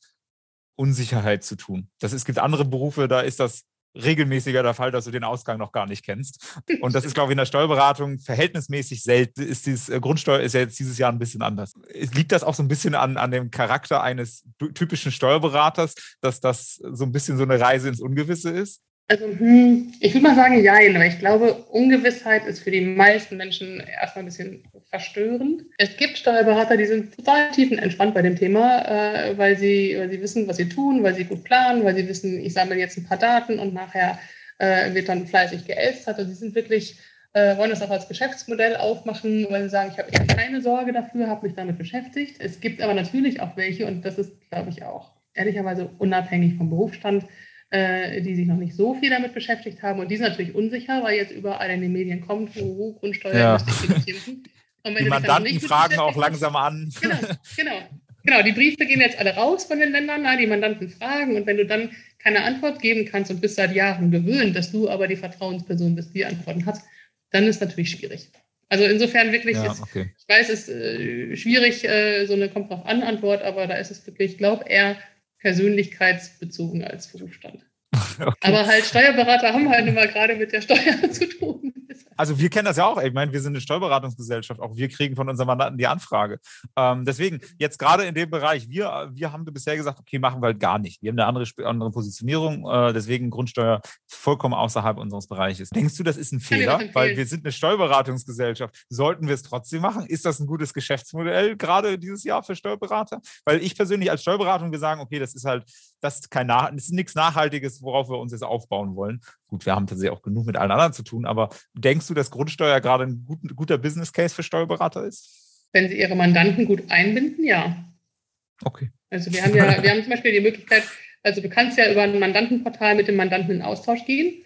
A: Unsicherheit zu tun. Das, es gibt andere Berufe, da ist das regelmäßiger der Fall, dass du den Ausgang noch gar nicht kennst. Und das ist, glaube ich, in der Steuerberatung verhältnismäßig selten. Ist dieses äh, Grundsteuer ist ja jetzt dieses Jahr ein bisschen anders. Liegt das auch so ein bisschen an, an dem Charakter eines typischen Steuerberaters, dass das so ein bisschen so eine Reise ins Ungewisse ist?
B: Also, hm, ich würde mal sagen, ja, aber ich glaube, Ungewissheit ist für die meisten Menschen erstmal ein bisschen verstörend. Es gibt Steuerberater, die sind total tiefenentspannt bei dem Thema, äh, weil, sie, weil sie wissen, was sie tun, weil sie gut planen, weil sie wissen, ich sammle jetzt ein paar Daten und nachher äh, wird dann fleißig geelstert. Also, sie sind wirklich, äh, wollen das auch als Geschäftsmodell aufmachen, weil sie sagen, ich habe keine Sorge dafür, habe mich damit beschäftigt. Es gibt aber natürlich auch welche, und das ist, glaube ich, auch ehrlicherweise unabhängig vom Berufsstand, äh, die sich noch nicht so viel damit beschäftigt haben. Und die sind natürlich unsicher, weil jetzt überall in den Medien kommt, wo Grundsteuer
A: ja. Die Mandanten fragen auch langsam an.
B: Genau, genau. Genau, die Briefe gehen jetzt alle raus von den Ländern, na, die Mandanten fragen und wenn du dann keine Antwort geben kannst und bist seit Jahren gewöhnt, dass du aber die Vertrauensperson bist, die Antworten hat, dann ist natürlich schwierig. Also insofern wirklich, ja, okay. ich weiß, es ist äh, schwierig, äh, so eine kommt drauf an Antwort, aber da ist es wirklich, ich glaube, eher persönlichkeitsbezogen als Berufsstand. Okay. Aber halt Steuerberater haben halt immer gerade mit der Steuer zu tun.
A: Also wir kennen das ja auch. Ich meine, wir sind eine Steuerberatungsgesellschaft. Auch wir kriegen von unseren Mandanten die Anfrage. Ähm, deswegen, jetzt gerade in dem Bereich, wir, wir haben bisher gesagt, okay, machen wir halt gar nicht. Wir haben eine andere, andere Positionierung. Äh, deswegen Grundsteuer vollkommen außerhalb unseres Bereiches. Denkst du, das ist ein Fehler? Weil wir sind eine Steuerberatungsgesellschaft. Sollten wir es trotzdem machen? Ist das ein gutes Geschäftsmodell gerade dieses Jahr für Steuerberater? Weil ich persönlich als Steuerberatung, wir sagen, okay, das ist halt, das ist kein, das ist nichts Nachhaltiges, worauf wir uns jetzt aufbauen wollen. Gut, wir haben tatsächlich auch genug mit allen anderen zu tun, aber denkst du, dass Grundsteuer gerade ein gut, guter Business Case für Steuerberater ist?
B: Wenn sie ihre Mandanten gut einbinden, ja.
A: Okay.
B: Also wir haben ja, wir haben zum Beispiel die Möglichkeit, also du kannst ja über ein Mandantenportal mit dem Mandanten in Austausch gehen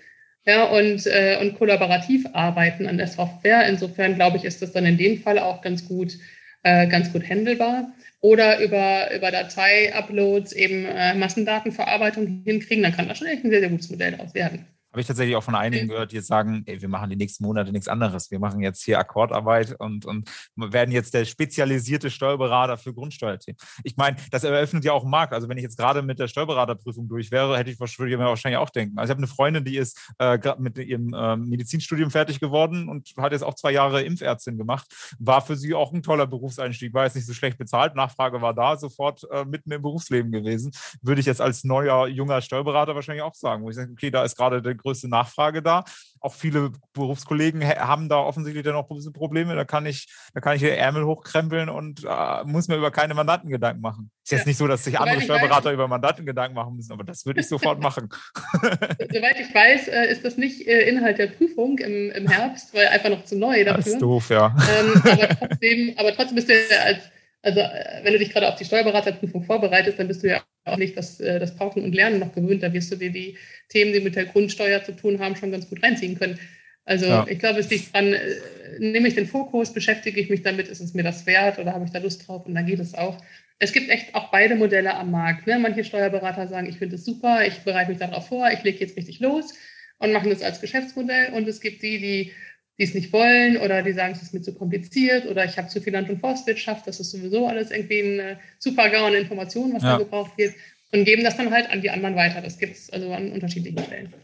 B: ja, und, äh, und kollaborativ arbeiten an der Software. Insofern glaube ich, ist das dann in dem Fall auch ganz gut, äh, ganz gut handelbar. Oder über, über Datei-Uploads eben äh, Massendatenverarbeitung hinkriegen, dann kann das schon echt ein sehr, sehr gutes Modell daraus werden.
A: Habe ich tatsächlich auch von einigen gehört, die jetzt sagen, ey, wir machen die nächsten Monate nichts anderes. Wir machen jetzt hier Akkordarbeit und, und werden jetzt der spezialisierte Steuerberater für Grundsteuerthemen. Ich meine, das eröffnet ja auch einen Markt. Also wenn ich jetzt gerade mit der Steuerberaterprüfung durch wäre, hätte ich würde ich mir wahrscheinlich auch denken. Also ich habe eine Freundin, die ist äh, gerade mit ihrem äh, Medizinstudium fertig geworden und hat jetzt auch zwei Jahre Impfärztin gemacht. War für sie auch ein toller Berufseinstieg, war jetzt nicht so schlecht bezahlt. Nachfrage war da, sofort äh, mitten im Berufsleben gewesen. Würde ich jetzt als neuer, junger Steuerberater wahrscheinlich auch sagen, wo ich sage, okay, da ist gerade der größte Nachfrage da. Auch viele Berufskollegen haben da offensichtlich dann auch Probleme. Da kann ich, da kann ich hier Ärmel hochkrempeln und äh, muss mir über keine Mandanten Gedanken machen. Ist jetzt ja. nicht so, dass sich Soweit andere Steuerberater weiß, über Mandanten Gedanken machen müssen, aber das würde ich sofort machen.
B: Soweit ich weiß, äh, ist das nicht äh, Inhalt der Prüfung im, im Herbst, weil einfach noch zu neu dafür. Das
A: ist doof, ja.
B: Ähm, aber, trotzdem, aber trotzdem bist du ja als also äh, wenn du dich gerade auf die Steuerberaterprüfung vorbereitest, dann bist du ja auch nicht das, äh, das Pauken und Lernen noch gewöhnt. Da wirst du dir die Themen, die mit der Grundsteuer zu tun haben, schon ganz gut reinziehen können. Also ja. ich glaube, es liegt dran, äh, nehme ich den Fokus, beschäftige ich mich damit, ist es mir das wert oder habe ich da Lust drauf und dann geht es auch. Es gibt echt auch beide Modelle am Markt. Ne? Manche Steuerberater sagen, ich finde es super, ich bereite mich darauf vor, ich lege jetzt richtig los und machen das als Geschäftsmodell. Und es gibt die, die die es nicht wollen oder die sagen, es ist mir zu kompliziert oder ich habe zu viel Land- und Forstwirtschaft, das ist sowieso alles irgendwie eine super GAU an Informationen, was ja. da gebraucht wird und geben das dann halt an die anderen weiter. Das gibt es also an unterschiedlichen Stellen.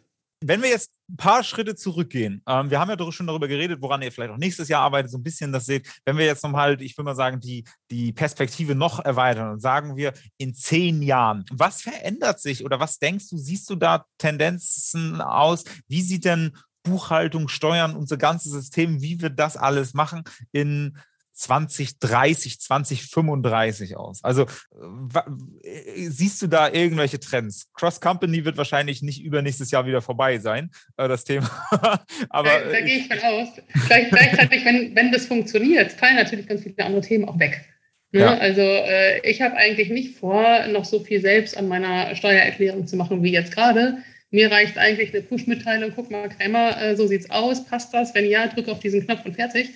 A: Wenn wir jetzt ein paar Schritte zurückgehen, ähm, wir haben ja schon darüber geredet, woran ihr vielleicht auch nächstes Jahr arbeitet, so ein bisschen das seht. Wenn wir jetzt nochmal, ich würde mal sagen, die, die Perspektive noch erweitern und sagen wir in zehn Jahren, was verändert sich oder was denkst du, siehst du da Tendenzen aus? Wie sieht denn Buchhaltung, Steuern, unser ganzes System, wie wir das alles machen in 2030, 2035 aus? Also äh, siehst du da irgendwelche Trends? Cross Company wird wahrscheinlich nicht übernächstes Jahr wieder vorbei sein, äh, das Thema.
B: Aber da, da gehe ich von aus. Gleich, gleichzeitig, wenn, wenn das funktioniert, fallen natürlich ganz viele andere Themen auch weg. Ne? Ja. Also äh, ich habe eigentlich nicht vor, noch so viel selbst an meiner Steuererklärung zu machen wie jetzt gerade. Mir reicht eigentlich eine Push-Mitteilung, guck mal, Krämer, äh, so sieht's aus, passt das? Wenn ja, drücke auf diesen Knopf und fertig.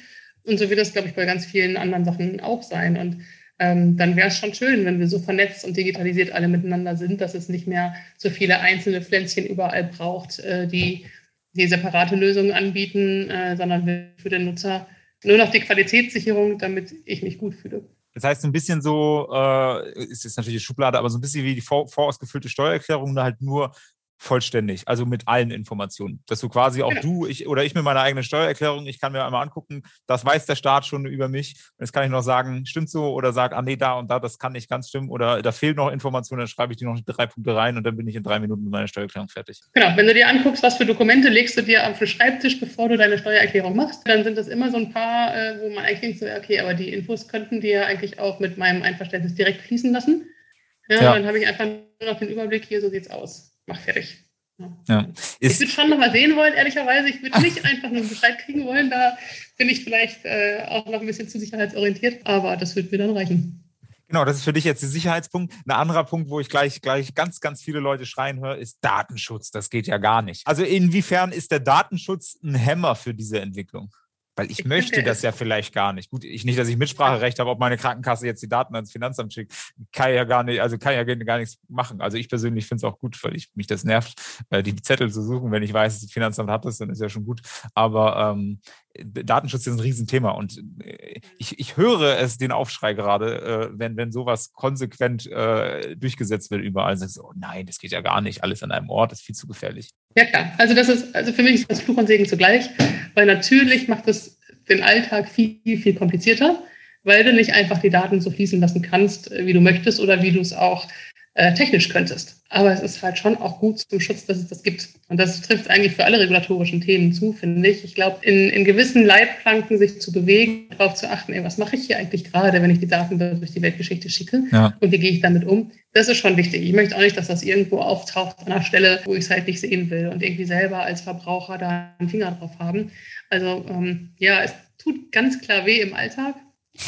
B: Und so wird das, glaube ich, bei ganz vielen anderen Sachen auch sein. Und ähm, dann wäre es schon schön, wenn wir so vernetzt und digitalisiert alle miteinander sind, dass es nicht mehr so viele einzelne Pflänzchen überall braucht, äh, die, die separate Lösungen anbieten, äh, sondern für den Nutzer nur noch die Qualitätssicherung, damit ich mich gut fühle.
A: Das heißt, ein bisschen so, äh, ist jetzt natürlich Schublade, aber so ein bisschen wie die vor, vorausgefüllte Steuererklärung, halt nur vollständig, also mit allen Informationen. Dass du quasi auch du, ich oder ich mit meiner eigenen Steuererklärung, ich kann mir einmal angucken, das weiß der Staat schon über mich. Und jetzt kann ich noch sagen, stimmt so oder sag, ah nee, da und da, das kann nicht ganz stimmen oder da fehlt noch Information, dann schreibe ich die noch drei Punkte rein und dann bin ich in drei Minuten mit meiner Steuererklärung fertig.
B: Genau, wenn du dir anguckst, was für Dokumente legst du dir auf den Schreibtisch, bevor du deine Steuererklärung machst, dann sind das immer so ein paar, äh, wo man eigentlich denkt, so, okay, aber die Infos könnten dir ja eigentlich auch mit meinem Einverständnis direkt fließen lassen. Ja, ja. dann habe ich einfach nur noch den Überblick, hier, so sieht's aus mach fertig. Ja. ich würde schon noch mal sehen wollen, ehrlicherweise. Ich würde nicht einfach nur Bescheid kriegen wollen. Da bin ich vielleicht äh, auch noch ein bisschen zu sicherheitsorientiert, aber das würde mir dann reichen.
A: Genau, das ist für dich jetzt der Sicherheitspunkt. Ein anderer Punkt, wo ich gleich, gleich ganz, ganz viele Leute schreien höre, ist Datenschutz. Das geht ja gar nicht. Also inwiefern ist der Datenschutz ein Hämmer für diese Entwicklung? Weil ich, ich möchte das ja vielleicht gar nicht. Gut, ich nicht, dass ich Mitspracherecht habe, ob meine Krankenkasse jetzt die Daten ans Finanzamt schickt, kann ja gar nicht, also kann ja gar nichts machen. Also ich persönlich finde es auch gut, weil ich mich das nervt, äh, die Zettel zu suchen. Wenn ich weiß, das Finanzamt hat das, dann ist ja schon gut. Aber ähm, Datenschutz ist ein Riesenthema und äh, ich, ich höre es den Aufschrei gerade, äh, wenn, wenn sowas konsequent äh, durchgesetzt wird überall. So, oh nein, das geht ja gar nicht, alles an einem Ort, das ist viel zu gefährlich.
B: Ja klar, also das ist, also für mich ist das Fluch und Segen zugleich, weil natürlich macht es den Alltag viel, viel komplizierter, weil du nicht einfach die Daten so fließen lassen kannst, äh, wie du möchtest oder wie du es auch äh, technisch könntest. Aber es ist halt schon auch gut zum Schutz, dass es das gibt. Und das trifft eigentlich für alle regulatorischen Themen zu, finde ich. Ich glaube, in, in gewissen Leitplanken sich zu bewegen, darauf zu achten, ey, was mache ich hier eigentlich gerade, wenn ich die Daten durch die Weltgeschichte schicke ja. und wie gehe ich damit um, das ist schon wichtig. Ich möchte auch nicht, dass das irgendwo auftaucht an einer Stelle, wo ich es halt nicht sehen will und irgendwie selber als Verbraucher da einen Finger drauf haben. Also ähm, ja, es tut ganz klar weh im Alltag,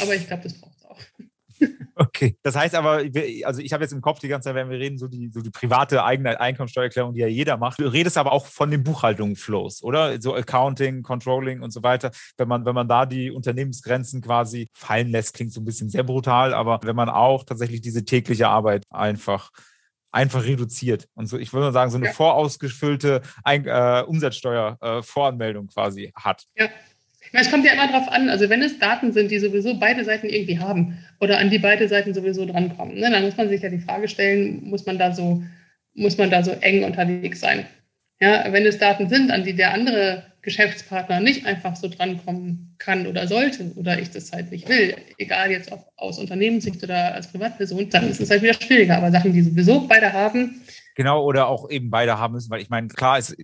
B: aber ich glaube, das braucht.
A: Okay, das heißt aber, also ich habe jetzt im Kopf die ganze Zeit, wenn wir reden, so die, so die private eigene Einkommensteuererklärung, die ja jeder macht. Du redest aber auch von den Buchhaltungsflows, oder? So Accounting, Controlling und so weiter. Wenn man, wenn man da die Unternehmensgrenzen quasi fallen lässt, klingt so ein bisschen sehr brutal, aber wenn man auch tatsächlich diese tägliche Arbeit einfach einfach reduziert. Und so, ich würde mal sagen, so eine ja. vorausgefüllte Ein äh, Umsatzsteuervoranmeldung äh, quasi hat.
B: Ja. Es kommt ja immer darauf an, also wenn es Daten sind, die sowieso beide Seiten irgendwie haben oder an die beide Seiten sowieso drankommen, ne, dann muss man sich ja die Frage stellen, muss man da so, muss man da so eng unterwegs sein? Ja, wenn es Daten sind, an die der andere Geschäftspartner nicht einfach so drankommen kann oder sollte oder ich das halt nicht will, egal jetzt ob aus Unternehmenssicht oder als Privatperson, dann ist es halt wieder schwieriger. Aber Sachen, die sowieso beide haben,
A: Genau, oder auch eben beide haben müssen, weil ich meine, klar ist,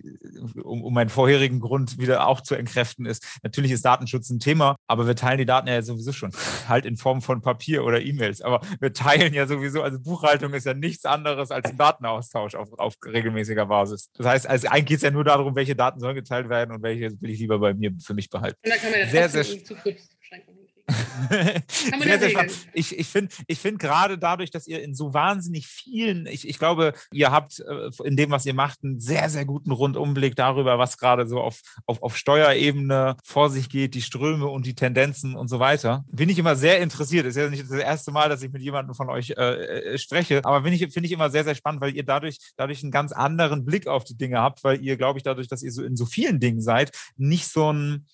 A: um, um meinen vorherigen Grund wieder auch zu entkräften, ist, natürlich ist Datenschutz ein Thema, aber wir teilen die Daten ja sowieso schon, halt in Form von Papier oder E-Mails. Aber wir teilen ja sowieso, also Buchhaltung ist ja nichts anderes als ein Datenaustausch auf, auf regelmäßiger Basis. Das heißt, also eigentlich geht es ja nur darum, welche Daten sollen geteilt werden und welche will ich lieber bei mir für mich behalten. Und dann kann man ja sehr, sehr, sehr, sehr spannend. Ich, ich finde ich find gerade dadurch, dass ihr in so wahnsinnig vielen, ich, ich glaube, ihr habt äh, in dem, was ihr macht, einen sehr, sehr guten Rundumblick darüber, was gerade so auf, auf, auf Steuerebene vor sich geht, die Ströme und die Tendenzen und so weiter. Bin ich immer sehr interessiert. Ist ja nicht das erste Mal, dass ich mit jemandem von euch äh, äh spreche, aber finde ich, find ich immer sehr, sehr spannend, weil ihr dadurch, dadurch einen ganz anderen Blick auf die Dinge habt, weil ihr, glaube ich, dadurch, dass ihr so in so vielen Dingen seid, nicht so ein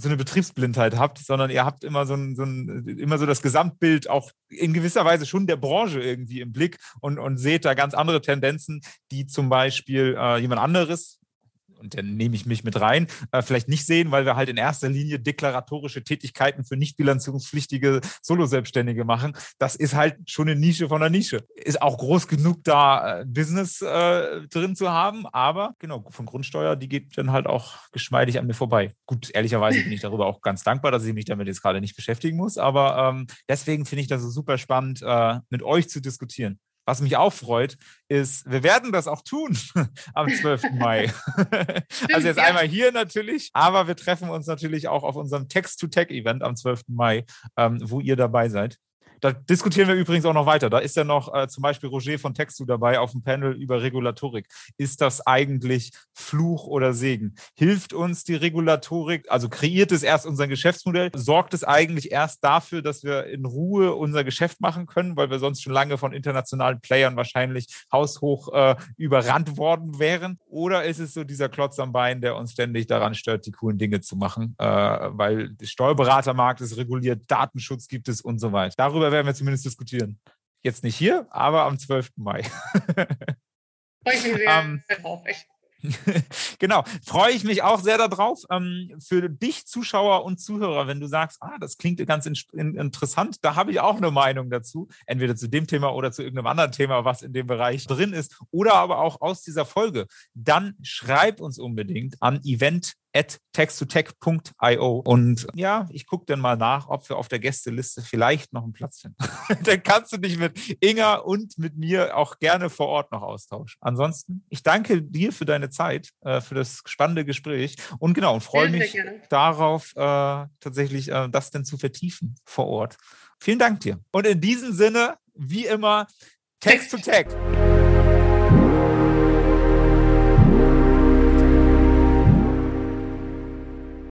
A: so eine Betriebsblindheit habt, sondern ihr habt immer so ein, so ein, immer so das Gesamtbild auch in gewisser Weise schon der Branche irgendwie im Blick und, und seht da ganz andere Tendenzen, die zum Beispiel äh, jemand anderes und dann nehme ich mich mit rein, äh, vielleicht nicht sehen, weil wir halt in erster Linie deklaratorische Tätigkeiten für nicht bilanzierungspflichtige Solo-Selbstständige machen. Das ist halt schon eine Nische von der Nische. Ist auch groß genug, da äh, Business äh, drin zu haben, aber genau, von Grundsteuer, die geht dann halt auch geschmeidig an mir vorbei. Gut, ehrlicherweise bin ich darüber auch ganz dankbar, dass ich mich damit jetzt gerade nicht beschäftigen muss, aber ähm, deswegen finde ich das so super spannend, äh, mit euch zu diskutieren. Was mich auch freut, ist, wir werden das auch tun am 12. Mai. also jetzt einmal hier natürlich, aber wir treffen uns natürlich auch auf unserem Text-to-Tech-Event am 12. Mai, ähm, wo ihr dabei seid. Da diskutieren wir übrigens auch noch weiter. Da ist ja noch äh, zum Beispiel Roger von Textu dabei auf dem Panel über Regulatorik. Ist das eigentlich Fluch oder Segen? Hilft uns die Regulatorik, also kreiert es erst unser Geschäftsmodell? Sorgt es eigentlich erst dafür, dass wir in Ruhe unser Geschäft machen können, weil wir sonst schon lange von internationalen Playern wahrscheinlich haushoch äh, überrannt worden wären? Oder ist es so dieser Klotz am Bein, der uns ständig daran stört, die coolen Dinge zu machen? Äh, weil Steuerberatermarkt ist reguliert, Datenschutz gibt es und so weiter. Darüber darüber werden wir zumindest diskutieren. Jetzt nicht hier, aber am 12. Mai. Freue ich mich sehr um, drauf. genau, freue ich mich auch sehr darauf. Ähm, für dich, Zuschauer und Zuhörer, wenn du sagst, ah, das klingt ganz in, in, interessant, da habe ich auch eine Meinung dazu, entweder zu dem Thema oder zu irgendeinem anderen Thema, was in dem Bereich drin ist, oder aber auch aus dieser Folge, dann schreib uns unbedingt an event at text-to-tech.io. Und ja, ich gucke dann mal nach, ob wir auf der Gästeliste vielleicht noch einen Platz finden. dann kannst du dich mit Inga und mit mir auch gerne vor Ort noch austauschen. Ansonsten, ich danke dir für deine Zeit, äh, für das spannende Gespräch und genau, und freue mich darauf, äh, tatsächlich äh, das denn zu vertiefen vor Ort. Vielen Dank dir. Und in diesem Sinne, wie immer, Text-to-Tech.